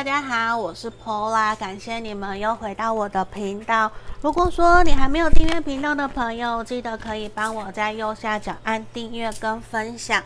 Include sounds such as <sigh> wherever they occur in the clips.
大家好，我是 Pola，感谢你们又回到我的频道。如果说你还没有订阅频道的朋友，记得可以帮我在右下角按订阅跟分享。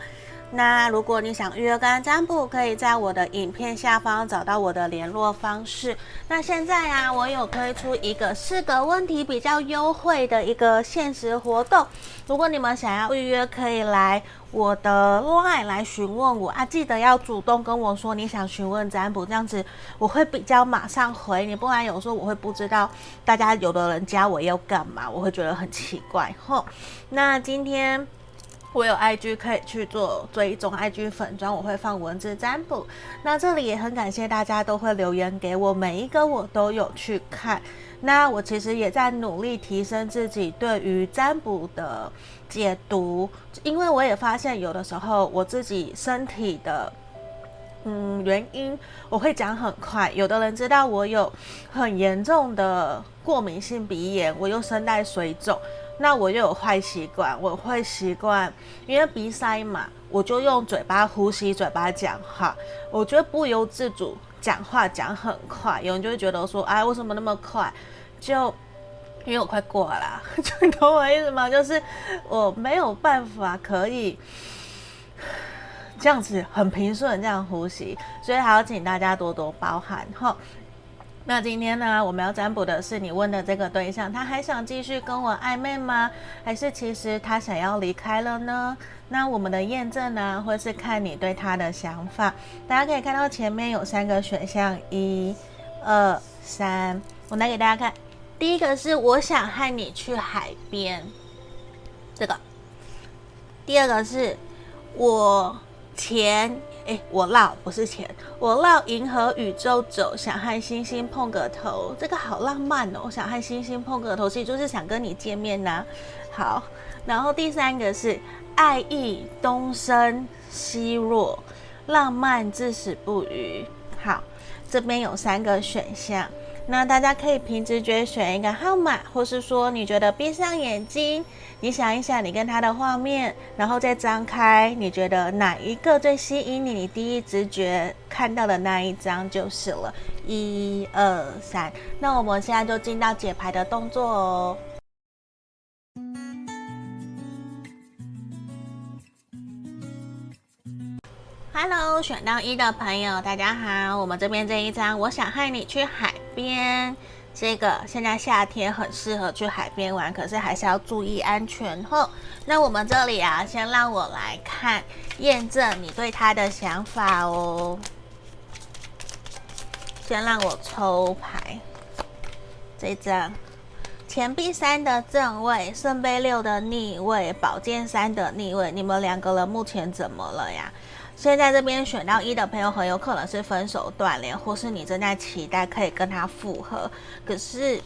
那如果你想预约个案占卜，可以在我的影片下方找到我的联络方式。那现在啊，我有推出一个四个问题比较优惠的一个限时活动。如果你们想要预约，可以来我的 LINE 来询问我啊，记得要主动跟我说你想询问占卜，这样子我会比较马上回你，不然有时候我会不知道大家有的人加我要干嘛，我会觉得很奇怪。吼，那今天。我有 IG 可以去做追踪，IG 粉专我会放文字占卜。那这里也很感谢大家都会留言给我，每一个我都有去看。那我其实也在努力提升自己对于占卜的解读，因为我也发现有的时候我自己身体的嗯原因，我会讲很快。有的人知道我有很严重的过敏性鼻炎，我又声带水肿。那我又有坏习惯，我会习惯，因为鼻塞嘛，我就用嘴巴呼吸，嘴巴讲话。我觉得不由自主讲话讲很快，有人就会觉得说，哎，为什么那么快？就因为我快过了，<laughs> 就你懂我意思吗？就是我没有办法可以 <sighs> 这样子很平顺这样呼吸，所以还要请大家多多包涵哈。那今天呢，我们要占卜的是你问的这个对象，他还想继续跟我暧昧吗？还是其实他想要离开了呢？那我们的验证呢，会是看你对他的想法。大家可以看到前面有三个选项，一、二、三。我来给大家看，第一个是我想和你去海边，这个。第二个是我钱。哎，我绕不是钱，我绕银河宇宙走，想和星星碰个头，这个好浪漫哦！我想和星星碰个头，其实就是想跟你见面呐、好，然后第三个是爱意东升西落，浪漫至死不渝。好，这边有三个选项。那大家可以凭直觉选一个号码，或是说你觉得闭上眼睛，你想一想你跟他的画面，然后再张开，你觉得哪一个最吸引你？你第一直觉看到的那一张就是了。一二三，那我们现在就进到解牌的动作哦。Hello，选到一的朋友，大家好。我们这边这一张，我想和你去海边。这个现在夏天很适合去海边玩，可是还是要注意安全吼。那我们这里啊，先让我来看验证你对他的想法哦。先让我抽牌，这张钱币三的正位，圣杯六的逆位，宝剑三的逆位。你们两个人目前怎么了呀？现在这边选到一的朋友，很有可能是分手断联，或是你正在期待可以跟他复合。可是，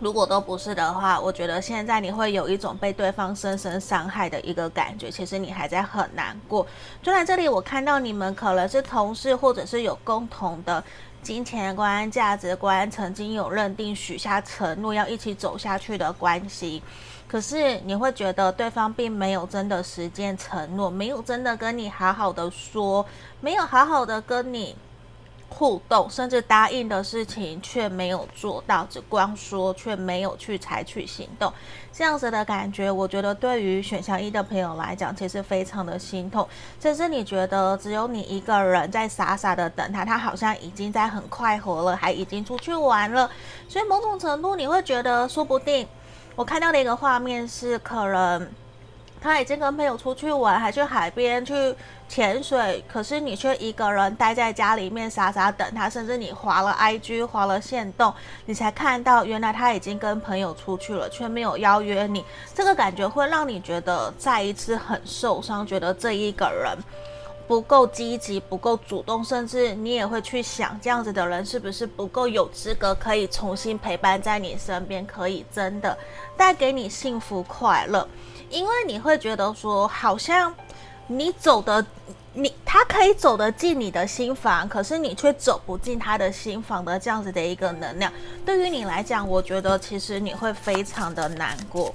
如果都不是的话，我觉得现在你会有一种被对方深深伤害的一个感觉。其实你还在很难过。就在这里，我看到你们可能是同事，或者是有共同的金钱观、价值观，曾经有认定、许下承诺要一起走下去的关系。可是你会觉得对方并没有真的实践承诺，没有真的跟你好好的说，没有好好的跟你互动，甚至答应的事情却没有做到，只光说却没有去采取行动，这样子的感觉，我觉得对于选项一的朋友来讲，其实非常的心痛。甚至你觉得只有你一个人在傻傻的等他，他好像已经在很快活了，还已经出去玩了，所以某种程度你会觉得说不定。我看到的一个画面是，可能他已经跟朋友出去玩，还去海边去潜水，可是你却一个人待在家里面傻傻等他，甚至你划了 IG，划了线动，你才看到原来他已经跟朋友出去了，却没有邀约你。这个感觉会让你觉得再一次很受伤，觉得这一个人。不够积极，不够主动，甚至你也会去想，这样子的人是不是不够有资格可以重新陪伴在你身边，可以真的带给你幸福快乐？因为你会觉得说，好像你走的，你他可以走得进你的心房，可是你却走不进他的心房的这样子的一个能量，对于你来讲，我觉得其实你会非常的难过，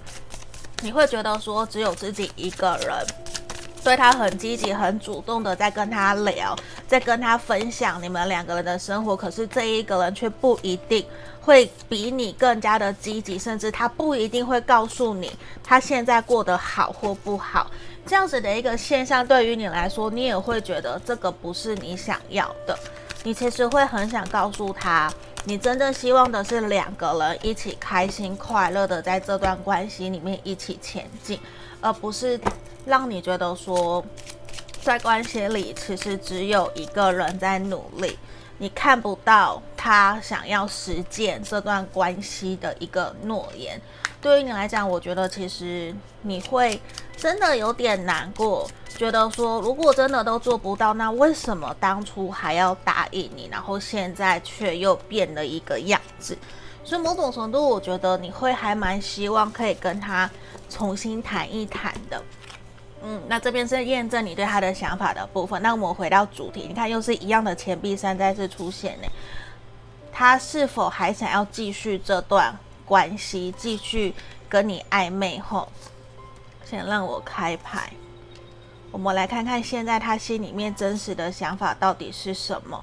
你会觉得说，只有自己一个人。对他很积极、很主动的在跟他聊，在跟他分享你们两个人的生活。可是这一个人却不一定会比你更加的积极，甚至他不一定会告诉你他现在过得好或不好。这样子的一个现象，对于你来说，你也会觉得这个不是你想要的。你其实会很想告诉他，你真正希望的是两个人一起开心快乐的在这段关系里面一起前进，而不是。让你觉得说，在关系里其实只有一个人在努力，你看不到他想要实践这段关系的一个诺言。对于你来讲，我觉得其实你会真的有点难过，觉得说如果真的都做不到，那为什么当初还要答应你，然后现在却又变了一个样子？所以某种程度，我觉得你会还蛮希望可以跟他重新谈一谈的。嗯，那这边是验证你对他的想法的部分。那我们回到主题，你看又是一样的钱币三再次出现呢。他是否还想要继续这段关系，继续跟你暧昧？后，先让我开牌，我们来看看现在他心里面真实的想法到底是什么。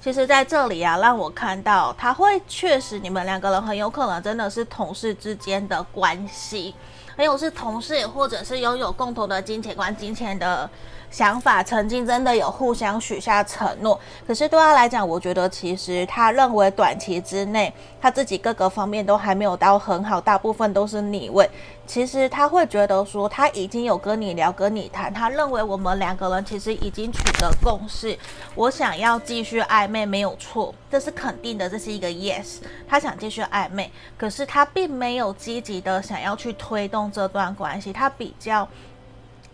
其实在这里啊，让我看到他会确实，你们两个人很有可能真的是同事之间的关系。还有是同事，或者是拥有共同的金钱观、金钱的想法，曾经真的有互相许下承诺。可是对他来讲，我觉得其实他认为短期之内他自己各个方面都还没有到很好，大部分都是逆位。其实他会觉得说，他已经有跟你聊、跟你谈，他认为我们两个人其实已经取得共识。我想要继续暧昧没有错，这是肯定的，这是一个 yes。他想继续暧昧，可是他并没有积极的想要去推动这段关系，他比较。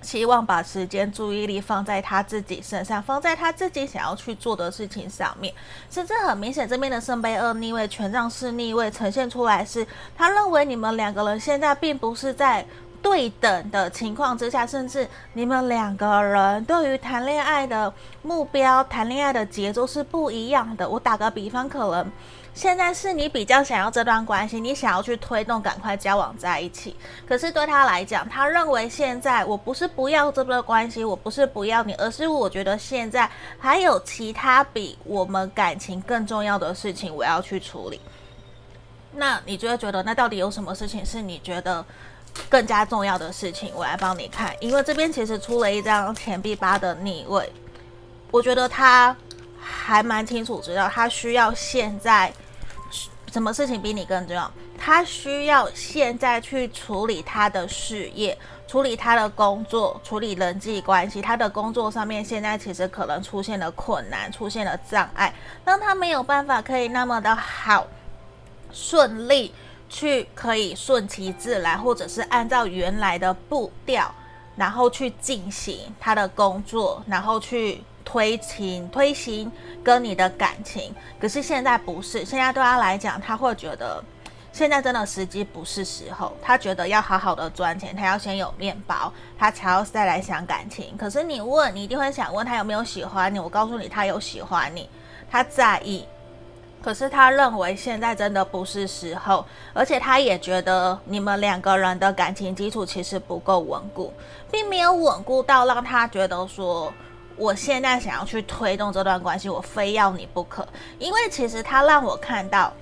希望把时间、注意力放在他自己身上，放在他自己想要去做的事情上面。甚至很明显，这边的圣杯二逆位、权杖四逆位呈现出来是，他认为你们两个人现在并不是在对等的情况之下，甚至你们两个人对于谈恋爱的目标、谈恋爱的节奏是不一样的。我打个比方，可能。现在是你比较想要这段关系，你想要去推动，赶快交往在一起。可是对他来讲，他认为现在我不是不要这段关系，我不是不要你，而是我觉得现在还有其他比我们感情更重要的事情我要去处理。那你就会觉得，那到底有什么事情是你觉得更加重要的事情？我来帮你看，因为这边其实出了一张钱币八的逆位，我觉得他。还蛮清楚知道，他需要现在什么事情比你更重要？他需要现在去处理他的事业，处理他的工作，处理人际关系。他的工作上面现在其实可能出现了困难，出现了障碍，让他没有办法可以那么的好顺利去可以顺其自然，或者是按照原来的步调，然后去进行他的工作，然后去。推情推行跟你的感情，可是现在不是，现在对他来讲，他会觉得现在真的时机不是时候。他觉得要好好的赚钱，他要先有面包，他才要再来想感情。可是你问，你一定会想问他有没有喜欢你？我告诉你，他有喜欢你，他在意。可是他认为现在真的不是时候，而且他也觉得你们两个人的感情基础其实不够稳固，并没有稳固到让他觉得说。我现在想要去推动这段关系，我非要你不可。因为其实他让我看到，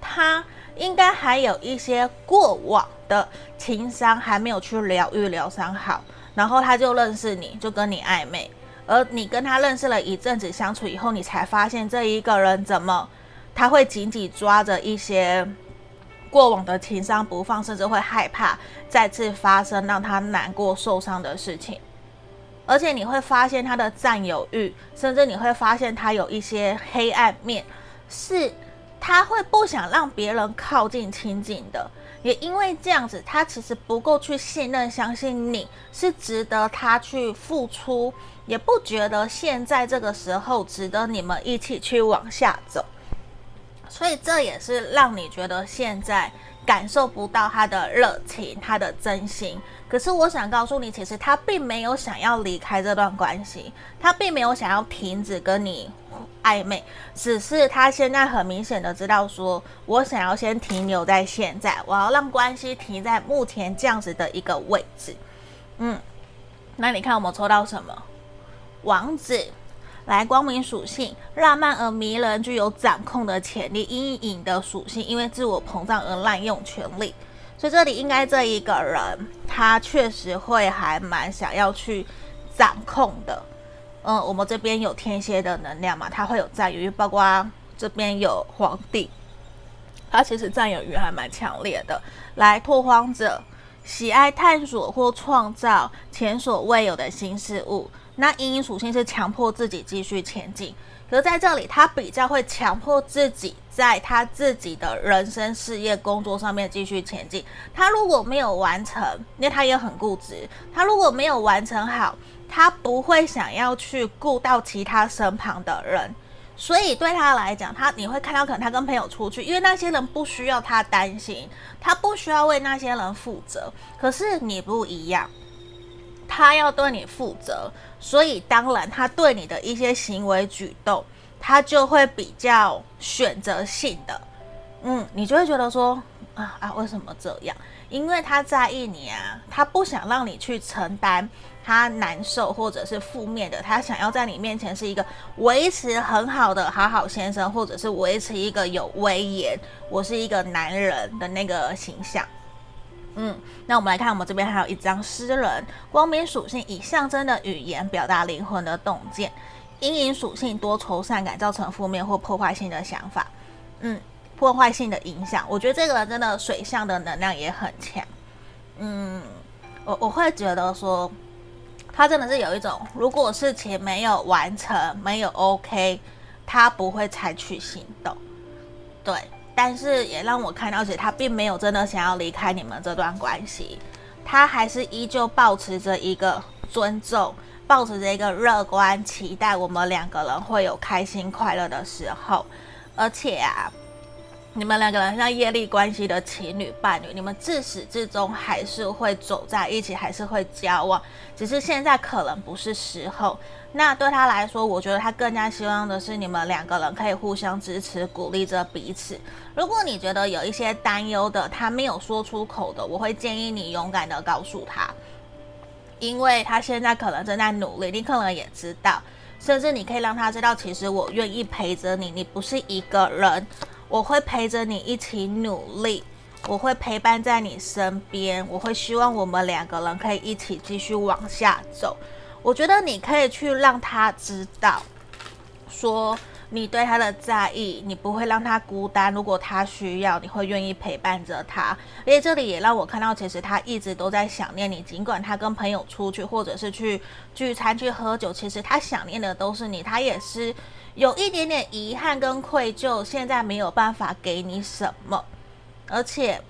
他应该还有一些过往的情伤还没有去疗愈疗伤好，然后他就认识你，就跟你暧昧。而你跟他认识了一阵子相处以后，你才发现这一个人怎么他会紧紧抓着一些过往的情伤不放，甚至会害怕再次发生让他难过受伤的事情。而且你会发现他的占有欲，甚至你会发现他有一些黑暗面，是他会不想让别人靠近亲近的。也因为这样子，他其实不够去信任、相信你是值得他去付出，也不觉得现在这个时候值得你们一起去往下走。所以这也是让你觉得现在感受不到他的热情、他的真心。可是我想告诉你，其实他并没有想要离开这段关系，他并没有想要停止跟你暧昧，只是他现在很明显的知道说，我想要先停留在现在，我要让关系停在目前这样子的一个位置。嗯，那你看我们抽到什么？王子，来光明属性，浪漫而迷人，具有掌控的潜力；阴影的属性，因为自我膨胀而滥用权力。所以这里应该这一个人，他确实会还蛮想要去掌控的。嗯，我们这边有天蝎的能量嘛，他会有占有欲，包括这边有皇帝，他其实占有欲还蛮强烈的。来，拓荒者。喜爱探索或创造前所未有的新事物，那阴影属性是强迫自己继续前进。可是在这里，他比较会强迫自己在他自己的人生、事业、工作上面继续前进。他如果没有完成，因为他也很固执，他如果没有完成好，他不会想要去顾到其他身旁的人。所以对他来讲，他你会看到可能他跟朋友出去，因为那些人不需要他担心，他不需要为那些人负责。可是你不一样，他要对你负责，所以当然他对你的一些行为举动，他就会比较选择性的，嗯，你就会觉得说啊啊，为什么这样？因为他在意你啊，他不想让你去承担。他难受或者是负面的，他想要在你面前是一个维持很好的好好先生，或者是维持一个有威严，我是一个男人的那个形象。嗯，那我们来看，我们这边还有一张诗人，光明属性以象征的语言表达灵魂的洞见，阴影属性多愁善感，造成负面或破坏性的想法。嗯，破坏性的影响，我觉得这个人真的水象的能量也很强。嗯，我我会觉得说。他真的是有一种，如果事情没有完成，没有 OK，他不会采取行动。对，但是也让我看到，其实他并没有真的想要离开你们这段关系，他还是依旧保持着一个尊重，保持着一个乐观，期待我们两个人会有开心快乐的时候，而且啊。你们两个人像业力关系的情侣伴侣，你们自始至终还是会走在一起，还是会交往，只是现在可能不是时候。那对他来说，我觉得他更加希望的是你们两个人可以互相支持，鼓励着彼此。如果你觉得有一些担忧的，他没有说出口的，我会建议你勇敢的告诉他，因为他现在可能正在努力，你可能也知道，甚至你可以让他知道，其实我愿意陪着你，你不是一个人。我会陪着你一起努力，我会陪伴在你身边，我会希望我们两个人可以一起继续往下走。我觉得你可以去让他知道，说你对他的在意，你不会让他孤单。如果他需要，你会愿意陪伴着他。而且这里也让我看到，其实他一直都在想念你，尽管他跟朋友出去，或者是去聚餐去喝酒，其实他想念的都是你，他也是。有一点点遗憾跟愧疚，现在没有办法给你什么，而且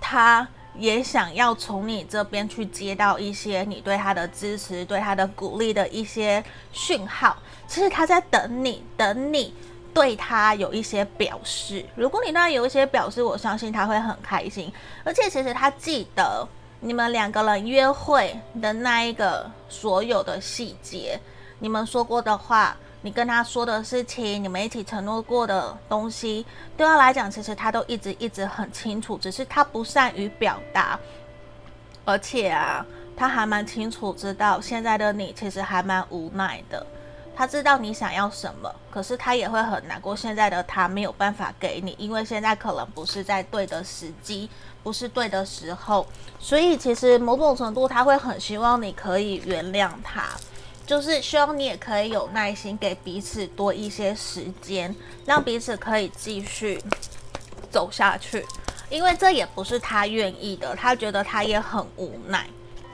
他也想要从你这边去接到一些你对他的支持、对他的鼓励的一些讯号。其实他在等你，等你对他有一些表示。如果你对他有一些表示，我相信他会很开心。而且其实他记得你们两个人约会的那一个所有的细节，你们说过的话。你跟他说的事情，你们一起承诺过的东西，对他来讲，其实他都一直一直很清楚，只是他不善于表达。而且啊，他还蛮清楚知道现在的你其实还蛮无奈的。他知道你想要什么，可是他也会很难过。现在的他没有办法给你，因为现在可能不是在对的时机，不是对的时候。所以其实某种程度，他会很希望你可以原谅他。就是希望你也可以有耐心，给彼此多一些时间，让彼此可以继续走下去。因为这也不是他愿意的，他觉得他也很无奈。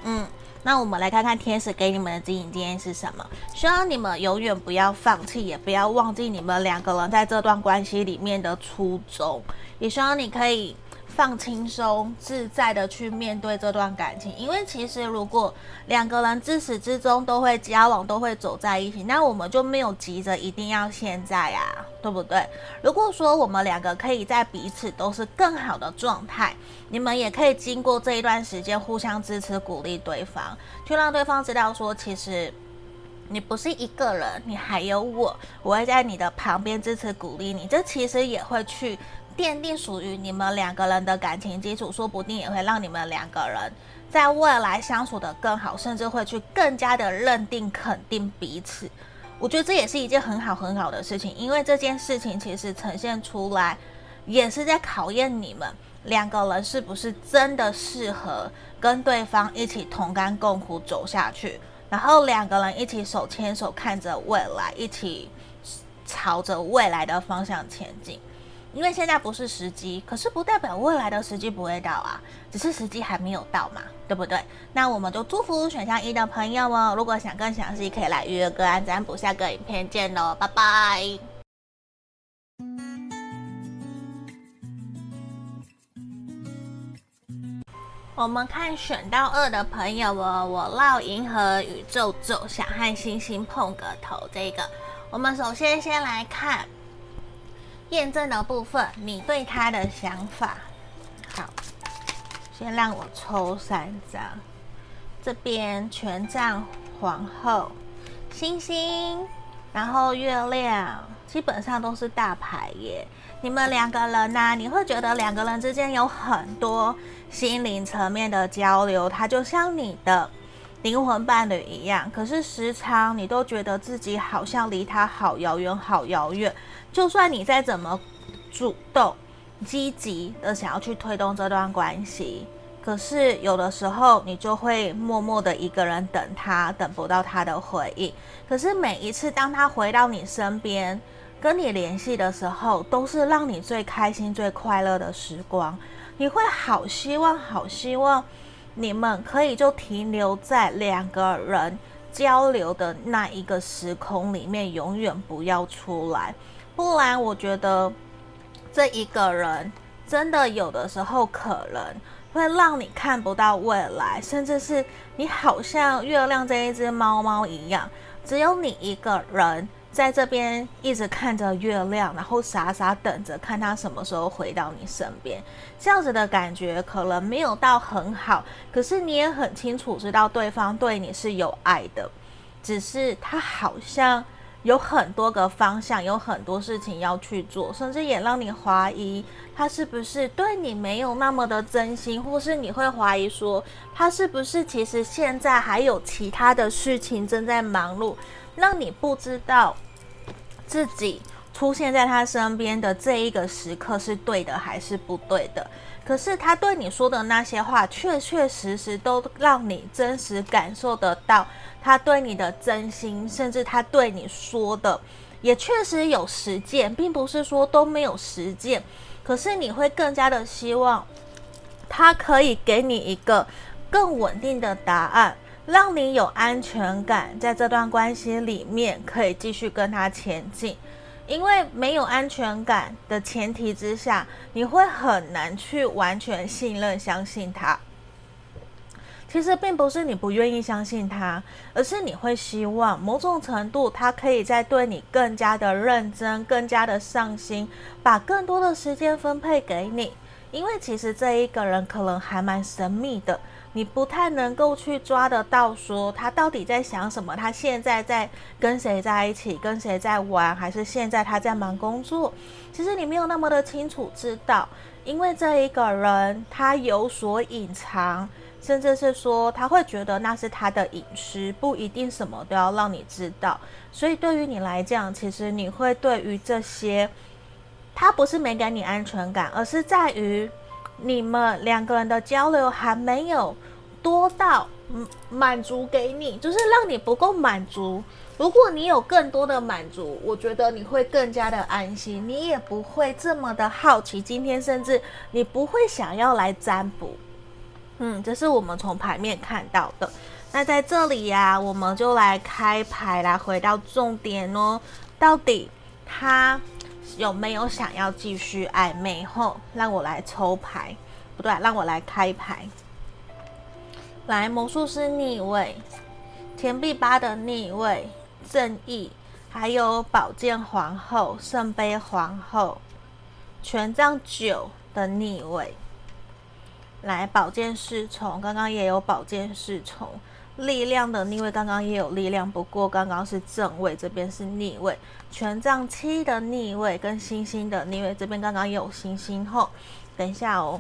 嗯，那我们来看看天使给你们的指引建议是什么？希望你们永远不要放弃，也不要忘记你们两个人在这段关系里面的初衷。也希望你可以。放轻松、自在的去面对这段感情，因为其实如果两个人自始至终都会交往、都会走在一起，那我们就没有急着一定要现在啊，对不对？如果说我们两个可以在彼此都是更好的状态，你们也可以经过这一段时间互相支持、鼓励对方，去让对方知道说，其实你不是一个人，你还有我，我会在你的旁边支持、鼓励你。这其实也会去。奠定属于你们两个人的感情基础，说不定也会让你们两个人在未来相处得更好，甚至会去更加的认定、肯定彼此。我觉得这也是一件很好很好的事情，因为这件事情其实呈现出来，也是在考验你们两个人是不是真的适合跟对方一起同甘共苦走下去，然后两个人一起手牵手看着未来，一起朝着未来的方向前进。因为现在不是时机，可是不代表未来的时机不会到啊，只是时机还没有到嘛，对不对？那我们就祝福选项一的朋友哦。如果想更详细，可以来预约个案占卜。下个影片见喽，拜拜。我们看选到二的朋友哦，我绕银河宇宙走，想和星星碰个头。这个，我们首先先来看。验证的部分，你对他的想法。好，先让我抽三张。这边权杖、皇后、星星，然后月亮，基本上都是大牌耶。你们两个人呢、你会觉得两个人之间有很多心灵层面的交流，他就像你的灵魂伴侣一样。可是时常你都觉得自己好像离他好遥远，好遥远。就算你再怎么主动、积极的想要去推动这段关系，可是有的时候你就会默默的一个人等他，等不到他的回应。可是每一次当他回到你身边，跟你联系的时候，都是让你最开心、最快乐的时光。你会好希望、好希望你们可以就停留在两个人交流的那一个时空里面，永远不要出来。不然，我觉得这一个人真的有的时候可能会让你看不到未来，甚至是你好像月亮这一只猫猫一样，只有你一个人在这边一直看着月亮，然后傻傻等着看它什么时候回到你身边。这样子的感觉可能没有到很好，可是你也很清楚知道对方对你是有爱的，只是他好像。有很多个方向，有很多事情要去做，甚至也让你怀疑他是不是对你没有那么的真心，或是你会怀疑说他是不是其实现在还有其他的事情正在忙碌，让你不知道自己出现在他身边的这一个时刻是对的还是不对的。可是他对你说的那些话，确确实实都让你真实感受得到。他对你的真心，甚至他对你说的，也确实有实践，并不是说都没有实践。可是你会更加的希望，他可以给你一个更稳定的答案，让你有安全感，在这段关系里面可以继续跟他前进。因为没有安全感的前提之下，你会很难去完全信任、相信他。其实并不是你不愿意相信他，而是你会希望某种程度他可以再对你更加的认真、更加的上心，把更多的时间分配给你。因为其实这一个人可能还蛮神秘的，你不太能够去抓得到，说他到底在想什么，他现在在跟谁在一起，跟谁在玩，还是现在他在忙工作。其实你没有那么的清楚知道，因为这一个人他有所隐藏。甚至是说，他会觉得那是他的隐私，不一定什么都要让你知道。所以对于你来讲，其实你会对于这些，他不是没给你安全感，而是在于你们两个人的交流还没有多到满足给你，就是让你不够满足。如果你有更多的满足，我觉得你会更加的安心，你也不会这么的好奇。今天甚至你不会想要来占卜。嗯，这是我们从牌面看到的。那在这里呀、我们就来开牌，来回到重点哦。到底他有没有想要继续暧昧？后让我来抽牌，不对，让我来开牌。来，魔术师逆位，钱币八的逆位，正义，还有宝剑皇后、圣杯皇后、权杖九的逆位。来，宝剑侍从，刚刚也有宝剑侍从，力量的逆位，刚刚也有力量，不过刚刚是正位，这边是逆位，权杖七的逆位跟星星的逆位，这边刚刚有星星后，等一下哦。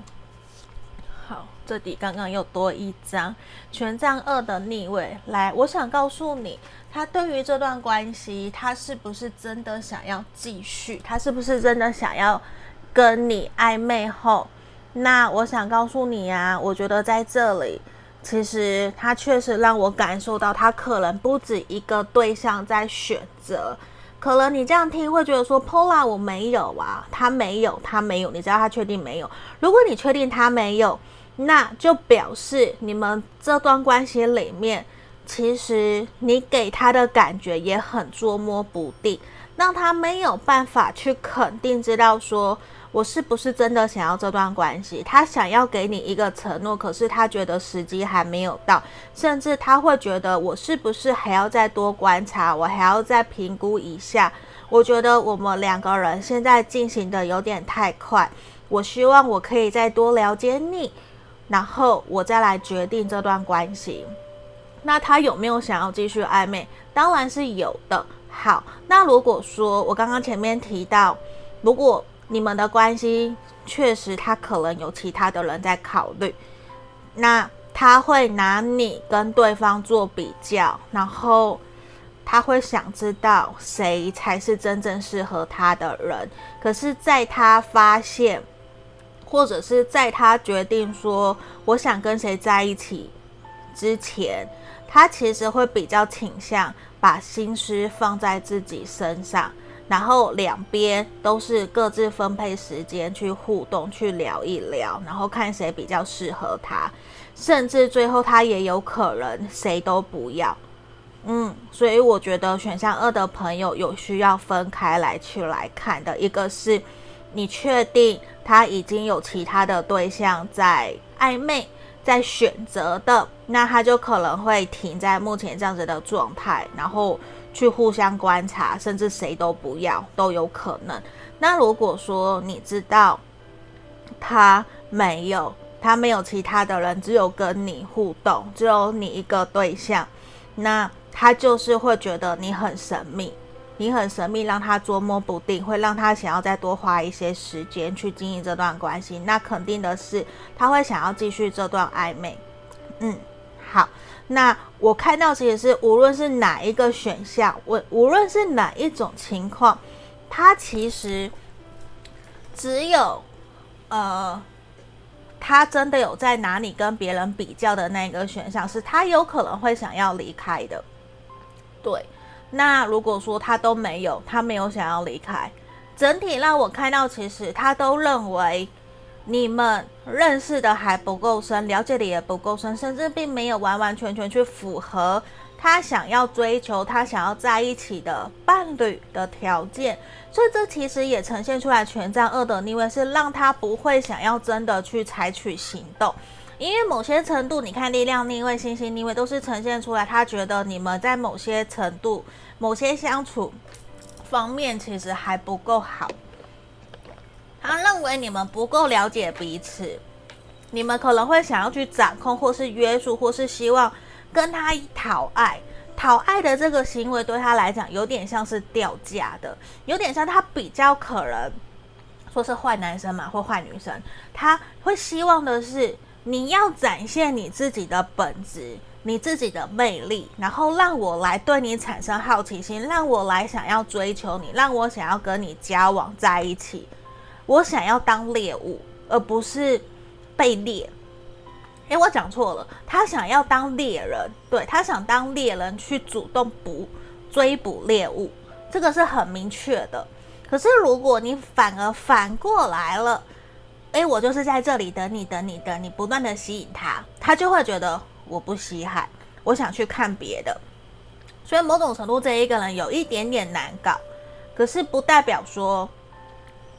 好，这里刚刚又多一张权杖二的逆位。来，我想告诉你，他对于这段关系，他是不是真的想要继续？他是不是真的想要跟你暧昧后？那我想告诉你啊，我觉得在这里，其实他确实让我感受到，他可能不止一个对象在选择。可能你这样听会觉得说，Pola 我没有啊，他没有，他没有，你知道他确定没有？如果你确定他没有。那就表示你们这段关系里面，其实你给他的感觉也很捉摸不定，让他没有办法去肯定知道说我是不是真的想要这段关系。他想要给你一个承诺，可是他觉得时机还没有到，甚至他会觉得我是不是还要再多观察，我还要再评估一下。我觉得我们两个人现在进行的有点太快，我希望我可以再多了解你。然后我再来决定这段关系。那他有没有想要继续暧昧？当然是有的。好，那如果说我刚刚前面提到，如果你们的关系确实他可能有其他的人在考虑，那他会拿你跟对方做比较，然后他会想知道谁才是真正适合他的人。可是，在他发现。或者是在他决定说我想跟谁在一起之前，他其实会比较倾向把心思放在自己身上，然后两边都是各自分配时间去互动，去聊一聊，然后看谁比较适合他，甚至最后他也有可能谁都不要。嗯，所以我觉得选项二的朋友有需要分开来去来看的，一个是你确定。他已经有其他的对象在暧昧，在选择的，那他就可能会停在目前这样子的状态，然后去互相观察，甚至谁都不要都有可能。那如果说你知道他没有，他没有其他的人，只有跟你互动，只有你一个对象，那他就是会觉得你很神秘。你很神秘，让他捉摸不定，会让他想要再多花一些时间去经营这段关系。那肯定的是，他会想要继续这段暧昧。嗯，好。那我看到其实是无论是哪一个选项，我无论是哪一种情况，他其实只有呃，他真的有在哪里跟别人比较的那个选项，是他有可能会想要离开的。对。那如果说他都没有，他没有想要离开，整体让我看到，其实他都认为你们认识的还不够深，了解的也不够深，甚至并没有完完全全去符合他想要追求、他想要在一起的伴侣的条件，所以这其实也呈现出来权杖二的逆位，是让他不会想要真的去采取行动。因为某些程度，你看力量逆位、星星逆位，都是呈现出来，他觉得你们在某些程度、某些相处方面其实还不够好。他认为你们不够了解彼此，你们可能会想要去掌控，或是约束，或是希望跟他讨爱。讨爱的这个行为对他来讲，有点像是掉价的，有点像他比较可能说是坏男生嘛，或坏女生，他会希望的是。你要展现你自己的本质，你自己的魅力，然后让我来对你产生好奇心，让我来想要追求你，让我想要跟你交往在一起。我想要当猎物，而不是被猎。诶，我讲错了，他想要当猎人，对，他想当猎人去主动捕追捕猎物，这个是很明确的。可是如果你反而反过来了。诶，我就是在这里等你，等你，等你，不断的吸引他，他就会觉得我不稀罕，我想去看别的。所以某种程度，这一个人有一点点难搞，可是不代表说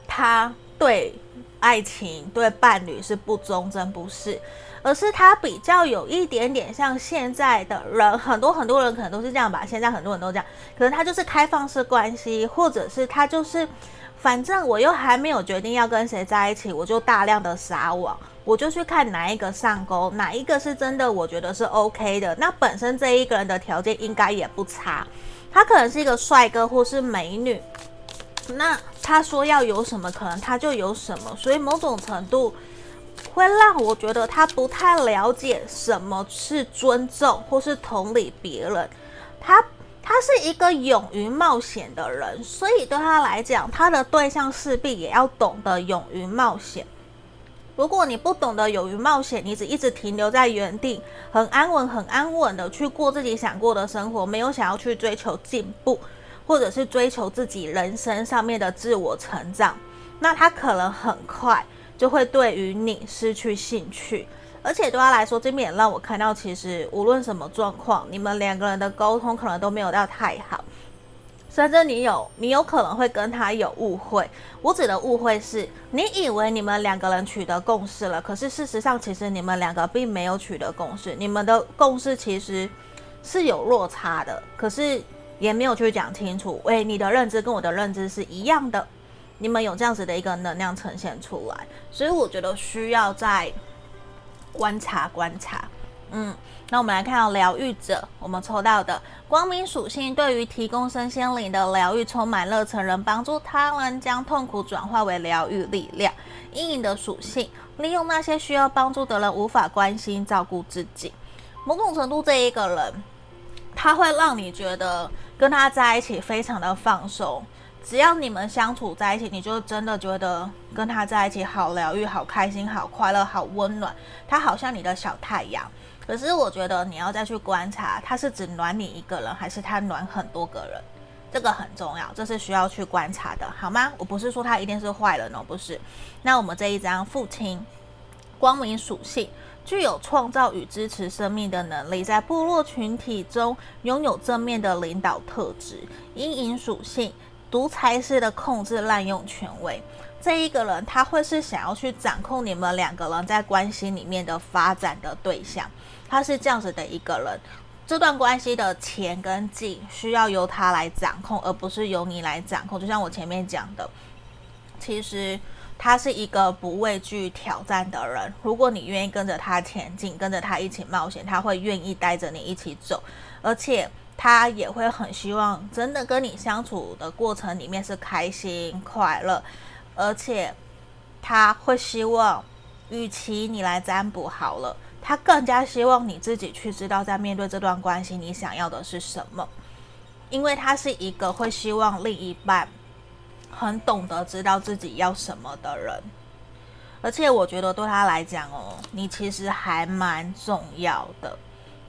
他对爱情、对伴侣是不忠贞，不是，而是他比较有一点点像现在的人，很多很多人可能都是这样吧，现在很多人都这样，可能他就是开放式关系，或者是他就是。反正我又还没有决定要跟谁在一起，我就大量的撒网，我就去看哪一个上钩，哪一个是真的，我觉得是 OK 的。那本身这一个人的条件应该也不差，他可能是一个帅哥或是美女，那他说要有什么，可能他就有什么。所以某种程度，会让我觉得他不太了解什么是尊重或是同理别人。他他是一个勇于冒险的人，所以对他来讲，他的对象势必也要懂得勇于冒险。如果你不懂得勇于冒险，你只一直停留在原地，很安稳、很安稳的去过自己想过的生活，没有想要去追求进步，或者是追求自己人生上面的自我成长，那他可能很快就会对于你失去兴趣。而且对他来说，这边也让我看到，其实无论什么状况，你们两个人的沟通可能都没有到太好。甚至你有，你有可能会跟他有误会。我指的误会是，你以为你们两个人取得共识了，可是事实上，其实你们两个并没有取得共识。你们的共识其实是有落差的，可是也没有去讲清楚。喂，你的认知跟我的认知是一样的，你们有这样子的一个能量呈现出来，所以我觉得需要在观察观察。嗯，那我们来看到疗愈者，我们抽到的光明属性，对于提供身心灵的疗愈充满热忱，能帮助他人将痛苦转化为疗愈力量。阴影的属性，利用那些需要帮助的人无法关心照顾自己。某种程度，这一个人他会让你觉得跟他在一起非常的放松，只要你们相处在一起，你就真的觉得跟他在一起好疗愈、好开心、好快乐、好温暖。他好像你的小太阳。可是我觉得你要再去观察，他是只暖你一个人，还是他暖很多个人？这个很重要，这是需要去观察的，好吗？我不是说他一定是坏人哦，不是。那我们这一张父亲，光明属性，具有创造与支持生命的能力，在部落群体中拥有正面的领导特质。阴影属性，独裁式的控制，滥用权威。这一个人他会是想要去掌控你们两个人在关系里面的发展的对象。他是这样子的一个人，这段关系的前跟进需要由他来掌控，而不是由你来掌控。就像我前面讲的，其实他是一个不畏惧挑战的人。如果你愿意跟着他前进，跟着他一起冒险，他会愿意带着你一起走，而且他也会很希望真的跟你相处的过程里面是开心快乐，而且他会希望，与其你来占卜好了。他更加希望你自己去知道，在面对这段关系，你想要的是什么，因为他是一个会希望另一半很懂得知道自己要什么的人，而且我觉得对他来讲哦，你其实还蛮重要的，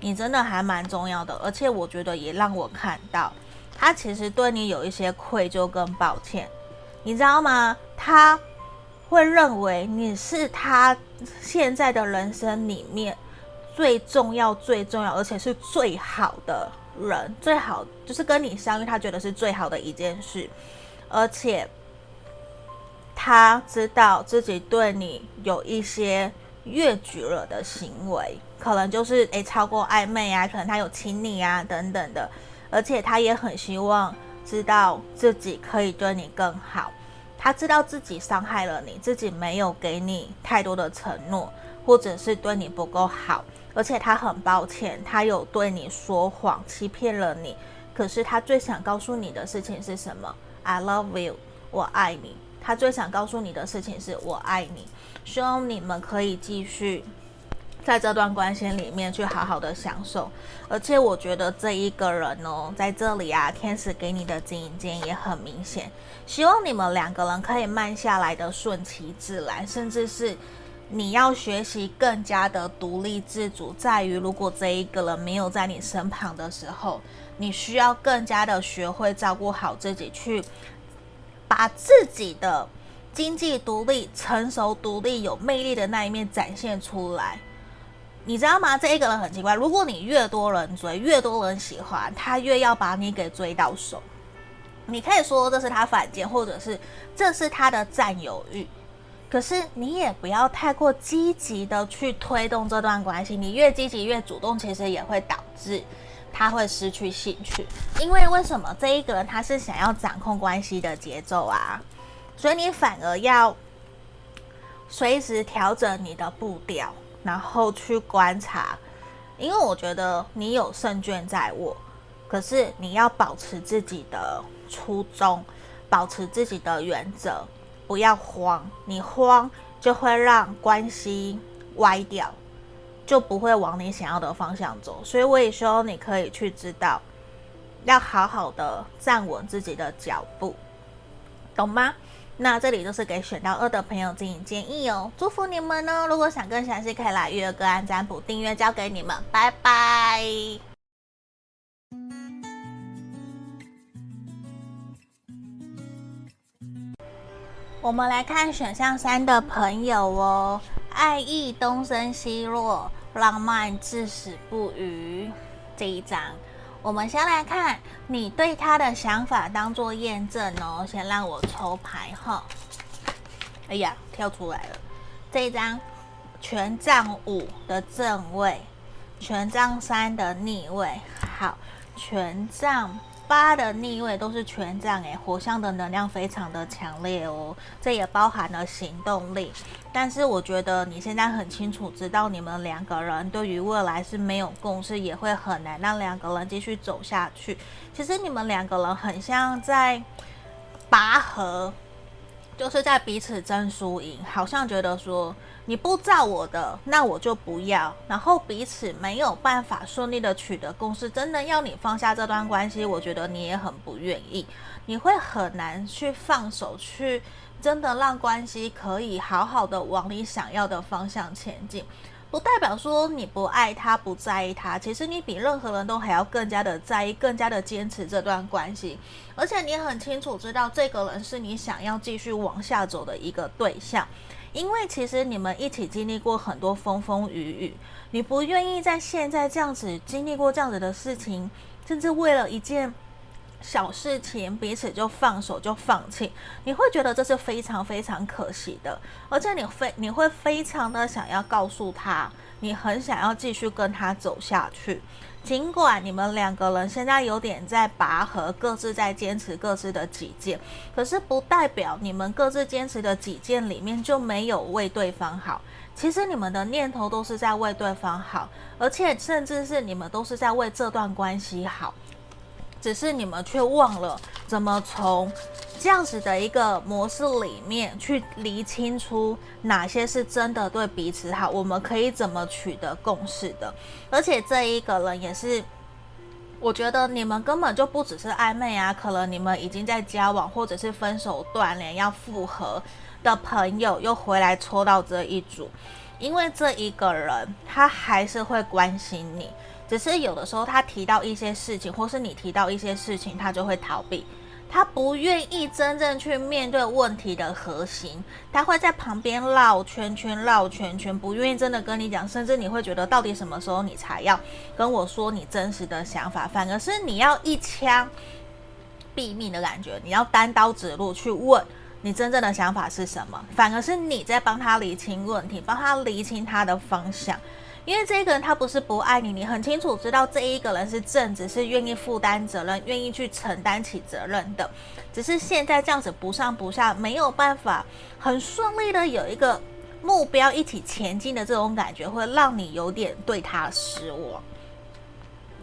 你真的还蛮重要的，而且我觉得也让我看到，他其实对你有一些愧疚跟抱歉，你知道吗？他。会认为你是他现在的人生里面最重要、最重要，而且是最好的人，最好就是跟你相遇，他觉得是最好的一件事，而且他知道自己对你有一些越矩了的行为，可能就是诶超过暧昧啊，可能他有亲你啊等等的，而且他也很希望知道自己可以对你更好。他知道自己伤害了你，自己没有给你太多的承诺，或者是对你不够好，而且他很抱歉，他有对你说谎，欺骗了你。可是他最想告诉你的事情是什么？I love you，我爱你。他最想告诉你的事情是我爱你，希望你们可以继续。在这段关系里面去好好的享受，而且我觉得这一个人哦，在这里啊，天使给你的指引间也很明显，希望你们两个人可以慢下来的顺其自然，甚至是你要学习更加的独立自主，在于如果这一个人没有在你身旁的时候，你需要更加的学会照顾好自己，去把自己的经济独立、成熟独立、有魅力的那一面展现出来。你知道吗？这一个人很奇怪。如果你越多人追，越多人喜欢，他越要把你给追到手。你可以说这是他反间，或者是这是他的占有欲。可是你也不要太过积极的去推动这段关系。你越积极越主动，其实也会导致他会失去兴趣。因为为什么这一个人他是想要掌控关系的节奏啊？所以你反而要随时调整你的步调。然后去观察，因为我觉得你有胜券在握，可是你要保持自己的初衷，保持自己的原则，不要慌。你慌，就会让关系歪掉，就不会往你想要的方向走。所以我也希望你可以去知道，要好好的站稳自己的脚步，懂吗？那这里就是给选到二的朋友进行建议哦，祝福你们呢。如果想更详细，可以来预约个案占卜，订阅交给你们，拜拜。我们来看选项三的朋友哦，爱意东升西落，浪漫至死不渝这一张。我们先来看你对他的想法，当做验证哦。先让我抽牌哈。哎呀，跳出来了，这一张权杖五的正位，权杖三的逆位，好，权杖。八的逆位都是权杖，诶，火象的能量非常的强烈哦，这也包含了行动力。但是我觉得你现在很清楚知道，你们两个人对于未来是没有共识，也会很难让两个人继续走下去。其实你们两个人很像在拔河。就是在彼此争输赢，好像觉得说你不照我的，那我就不要，然后彼此没有办法顺利的取得共识。真的要你放下这段关系，我觉得你也很不愿意，你会很难去放手，去真的让关系可以好好的往你想要的方向前进。不代表说你不爱他，不在意他。其实你比任何人都还要更加的在意，更加的坚持这段关系。而且你很清楚知道，这个人是你想要继续往下走的一个对象。因为其实你们一起经历过很多风风雨雨，你不愿意在现在这样子经历过这样子的事情，甚至为了一件。小事情彼此就放手就放弃，你会觉得这是非常非常可惜的，而且你非你会非常的想要告诉他，你很想要继续跟他走下去，尽管你们两个人现在有点在拔河，各自在坚持各自的己见，可是不代表你们各自坚持的己见里面就没有为对方好。其实你们的念头都是在为对方好，而且甚至是你们都是在为这段关系好。只是你们却忘了怎么从这样子的一个模式里面去厘清出哪些是真的对彼此好，我们可以怎么取得共识的。而且这一个人也是，我觉得你们根本就不只是暧昧啊，可能你们已经在交往，或者是分手断联要复合的朋友又回来戳到这一组，因为这一个人他还是会关心你。只是有的时候，他提到一些事情，或是你提到一些事情，他就会逃避，他不愿意真正去面对问题的核心，他会在旁边绕圈圈、绕圈圈，不愿意真的跟你讲，甚至你会觉得，到底什么时候你才要跟我说你真实的想法？反而是你要一枪毙命的感觉，你要单刀直入去问你真正的想法是什么？反而是你在帮他理清问题，帮他理清他的方向。因为这个人他不是不爱你，你很清楚知道这一个人是正直，是愿意负担责任，愿意去承担起责任的。只是现在这样子不上不下，没有办法很顺利的有一个目标一起前进的这种感觉，会让你有点对他失望。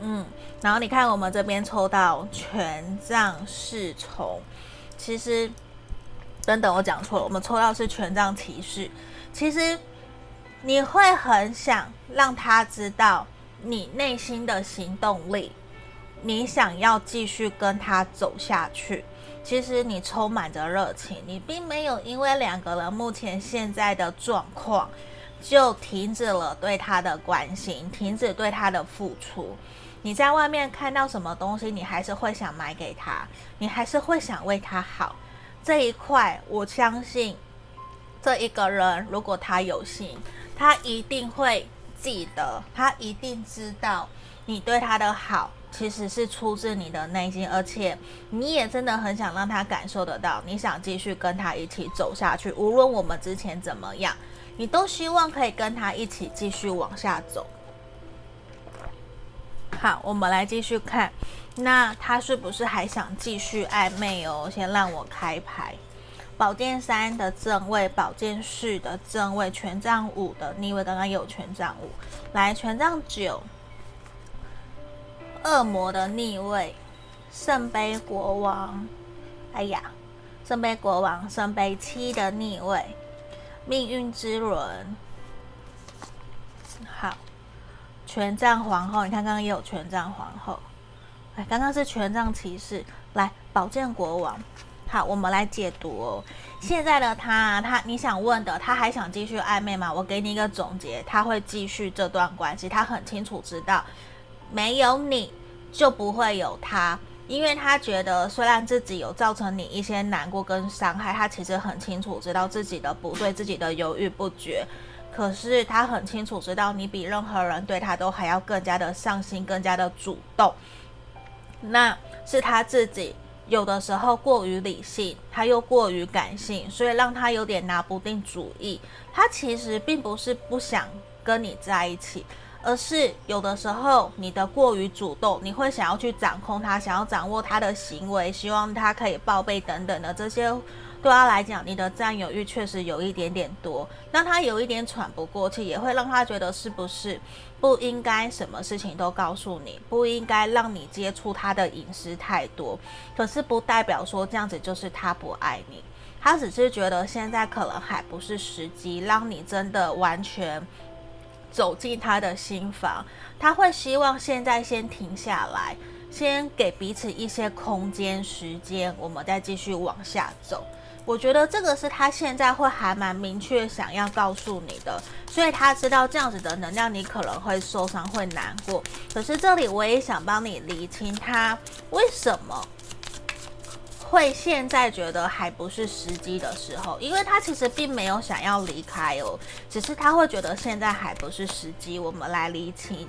嗯，然后你看我们这边抽到权杖侍从，其实等等我讲错了，我们抽到是权杖骑士，其实。你会很想让他知道你内心的行动力，你想要继续跟他走下去。其实你充满着热情，你并没有因为两个人目前现在的状况就停止了对他的关心，停止对他的付出。你在外面看到什么东西，你还是会想买给他，你还是会想为他好。这一块，我相信这一个人，如果他有心。他一定会记得，他一定知道你对他的好其实是出自你的内心，而且你也真的很想让他感受得到，你想继续跟他一起走下去。无论我们之前怎么样，你都希望可以跟他一起继续往下走。好，我们来继续看，那他是不是还想继续暧昧哦？先让我开牌。宝剑三的正位，宝剑四的正位，权杖五的逆位，刚刚有权杖五，来权杖九，恶魔的逆位，圣杯国王，哎呀，圣杯国王，圣杯七的逆位，命运之轮，好，权杖皇后，你看刚刚也有权杖皇后，哎，刚刚是权杖骑士，来，宝剑国王，好，我们来解读哦。现在的他，他你想问的，他还想继续暧昧吗？我给你一个总结，他会继续这段关系，他很清楚知道，没有你就不会有他。因为他觉得，虽然自己有造成你一些难过跟伤害，他其实很清楚知道自己的不对，自己的犹豫不决。可是他很清楚知道，你比任何人对他都还要更加的上心，更加的主动。那是他自己有的时候过于理性，他又过于感性，所以让他有点拿不定主意。他其实并不是不想跟你在一起。而是有的时候你的过于主动，你会想要去掌控他，想要掌握他的行为，希望他可以报备等等的这些，对他来讲，你的占有欲确实有一点点多，让他有一点喘不过气，也会让他觉得是不是不应该什么事情都告诉你，不应该让你接触他的隐私太多。可是不代表说这样子就是他不爱你，他只是觉得现在可能还不是时机，让你真的完全。走进他的心房，他会希望现在先停下来，先给彼此一些空间、时间，我们再继续往下走。我觉得这个是他现在会还蛮明确想要告诉你的，所以他知道这样子的能量你可能会受伤、会难过。可是这里我也想帮你厘清他为什么。会现在觉得还不是时机的时候，因为他其实并没有想要离开哦，只是他会觉得现在还不是时机。我们来厘清。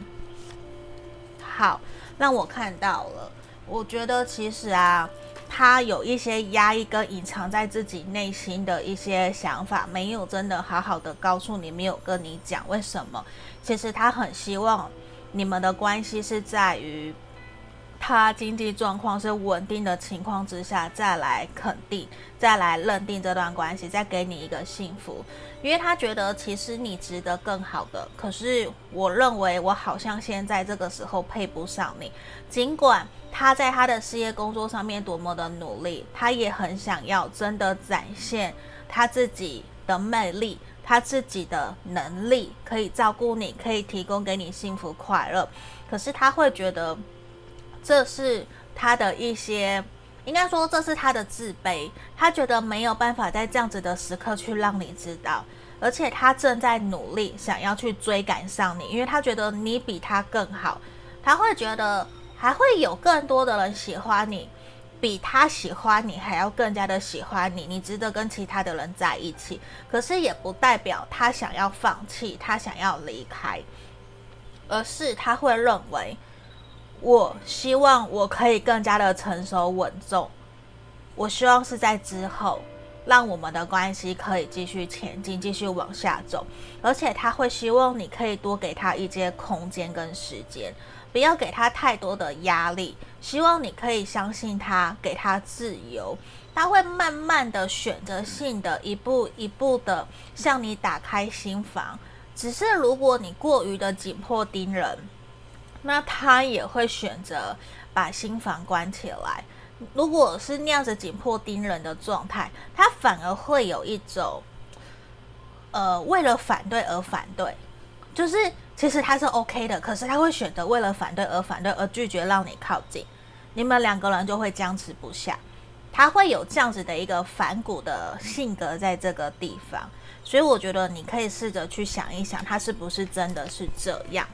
好，让我看到了。我觉得其实啊，他有一些压抑跟隐藏在自己内心的一些想法，没有真的好好的告诉你，没有跟你讲为什么。其实他很希望你们的关系是在于。他经济状况是稳定的情况之下，再来肯定，再来认定这段关系，再给你一个幸福，因为他觉得其实你值得更好的。可是我认为我好像现在这个时候配不上你。尽管他在他的事业工作上面多么的努力，他也很想要真的展现他自己的魅力，他自己的能力，可以照顾你，可以提供给你幸福快乐。可是他会觉得。这是他的一些，应该说这是他的自卑，他觉得没有办法在这样子的时刻去让你知道，而且他正在努力想要去追赶上你，因为他觉得你比他更好，他会觉得还会有更多的人喜欢你，比他喜欢你还要更加的喜欢你，你值得跟其他的人在一起，可是也不代表他想要放弃，他想要离开，而是他会认为。我希望我可以更加的成熟稳重。我希望是在之后，让我们的关系可以继续前进，继续往下走。而且他会希望你可以多给他一些空间跟时间，不要给他太多的压力。希望你可以相信他，给他自由。他会慢慢的选择性的一步一步的向你打开心房。只是如果你过于的紧迫盯人。那他也会选择把心房关起来。如果是那样子紧迫盯人的状态，他反而会有一种，呃，为了反对而反对，就是其实他是 OK 的，可是他会选择为了反对而反对，而拒绝让你靠近，你们两个人就会僵持不下。他会有这样子的一个反骨的性格在这个地方，所以我觉得你可以试着去想一想，他是不是真的是这样。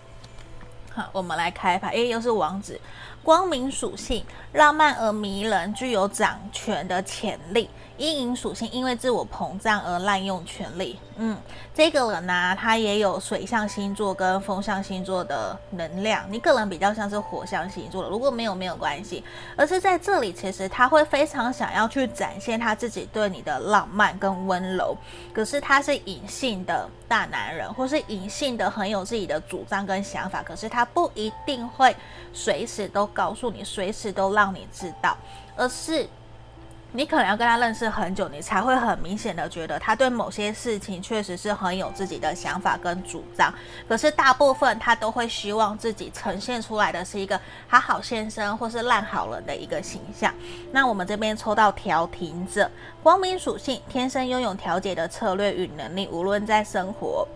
好，我们来开牌，诶，又是王子，光明属性，浪漫而迷人，具有掌权的潜力。阴影属性，因为自我膨胀而滥用权力。嗯，这个人呢、他也有水象星座跟风象星座的能量。你个人比较像是火象星座的，如果没有没有关系。而是在这里，其实他会非常想要去展现他自己对你的浪漫跟温柔。可是他是隐性的大男人，或是隐性的很有自己的主张跟想法。可是他不一定会随时都告诉你，随时都让你知道，而是。你可能要跟他认识很久，你才会很明显的觉得他对某些事情确实是很有自己的想法跟主张。可是大部分他都会希望自己呈现出来的是一个好好先生或是烂好人的一个形象。那我们这边抽到调停者，光明属性，天生拥有调解的策略与能力，无论在生活。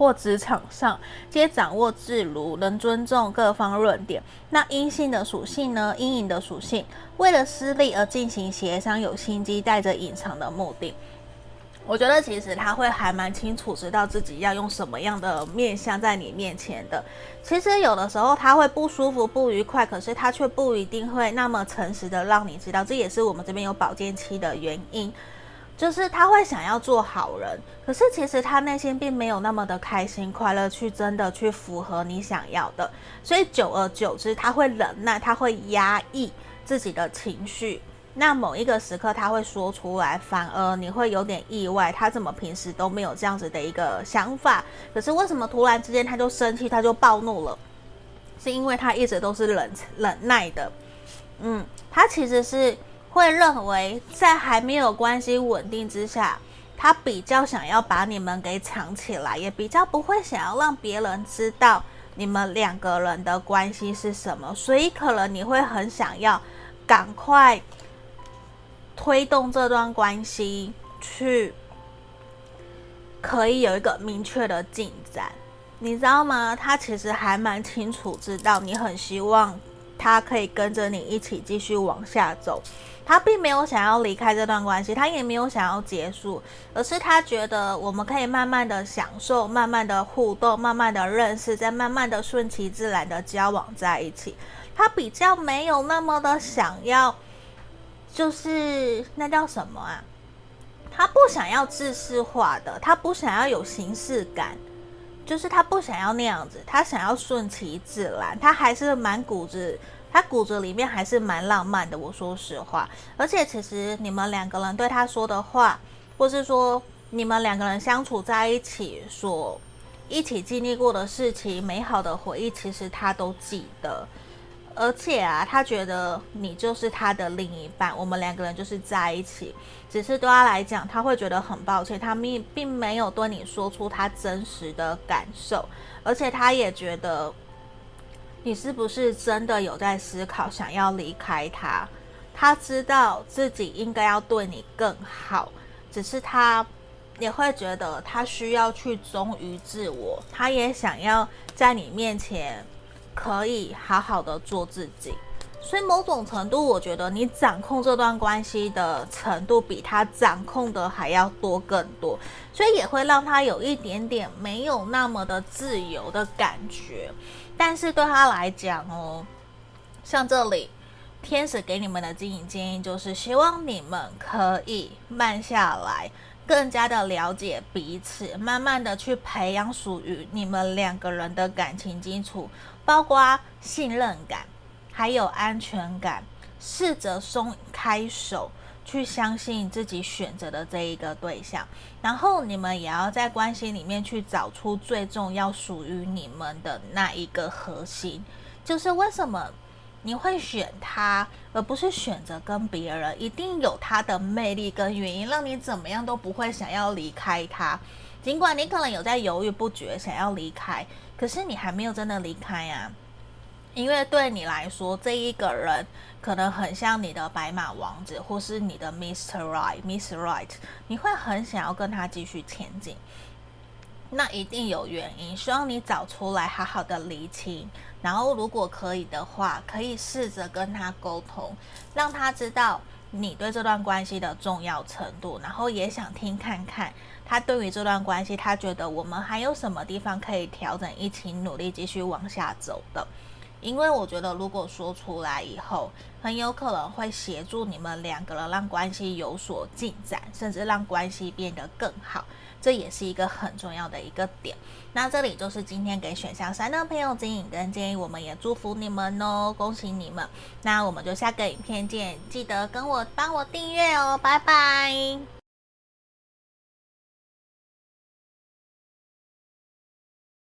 或职场上，皆掌握自如，能尊重各方论点。那阴性的属性呢？阴影的属性，为了私利而进行协商，有心机，带着隐藏的目的。我觉得其实他会还蛮清楚，知道自己要用什么样的面相在你面前的。其实有的时候他会不舒服、不愉快，可是他却不一定会那么诚实的让你知道。这也是我们这边有宝剑七的原因。就是他会想要做好人，可是其实他内心并没有那么的开心快乐，去真的去符合你想要的，所以久而久之他会忍耐，他会压抑自己的情绪。那某一个时刻他会说出来，反而你会有点意外，他怎么平时都没有这样子的一个想法，可是为什么突然之间他就生气，他就暴怒了？是因为他一直都是忍忍耐的，嗯，他其实是。会认为在还没有关系稳定之下，他比较想要把你们给藏起来，也比较不会想要让别人知道你们两个人的关系是什么，所以可能你会很想要赶快推动这段关系，去可以有一个明确的进展，你知道吗？他其实还蛮清楚知道你很希望他可以跟着你一起继续往下走。他并没有想要离开这段关系，他也没有想要结束，而是他觉得我们可以慢慢的享受，慢慢的互动，慢慢的认识，再慢慢的顺其自然的交往在一起。他比较没有那么的想要，就是那叫什么啊？他不想要制式化的，他不想要有形式感，就是他不想要那样子，他想要顺其自然，他还是蛮固执。他骨子里面还是蛮浪漫的，我说实话。而且其实你们两个人对他说的话，或是说你们两个人相处在一起所一起经历过的事情、美好的回忆，其实他都记得。而且啊，他觉得你就是他的另一半，我们两个人就是在一起。只是对他来讲，他会觉得很抱歉，他并并没有对你说出他真实的感受，而且他也觉得。你是不是真的有在思考想要离开他？他知道自己应该要对你更好，只是他也会觉得他需要去忠于自我，他也想要在你面前可以好好的做自己。所以某种程度，我觉得你掌控这段关系的程度比他掌控的还要多更多，所以也会让他有一点点没有那么的自由的感觉。但是对他来讲哦，像这里天使给你们的经营建议就是，希望你们可以慢下来，更加的了解彼此，慢慢的去培养属于你们两个人的感情基础，包括信任感，还有安全感，试着松开手。去相信自己选择的这一个对象，然后你们也要在关系里面去找出最重要属于你们的那一个核心，就是为什么你会选他，而不是选择跟别人，一定有他的魅力跟原因，让你怎么样都不会想要离开他。尽管你可能有在犹豫不决，想要离开，可是你还没有真的离开呀。因为对你来说，这一个人可能很像你的白马王子，或是你的 Mr. Right、Miss Right，你会很想要跟他继续前进。那一定有原因，希望你找出来，好好的厘清。然后，如果可以的话，可以试着跟他沟通，让他知道你对这段关系的重要程度。然后，也想听看看他对于这段关系，他觉得我们还有什么地方可以调整，一起努力继续往下走的。因为我觉得，如果说出来以后，很有可能会协助你们两个人让关系有所进展，甚至让关系变得更好，这也是一个很重要的一个点。那这里就是今天给选项三的朋友指引跟建议，我们也祝福你们哦，恭喜你们。那我们就下个影片见，记得跟我帮我订阅哦，拜拜。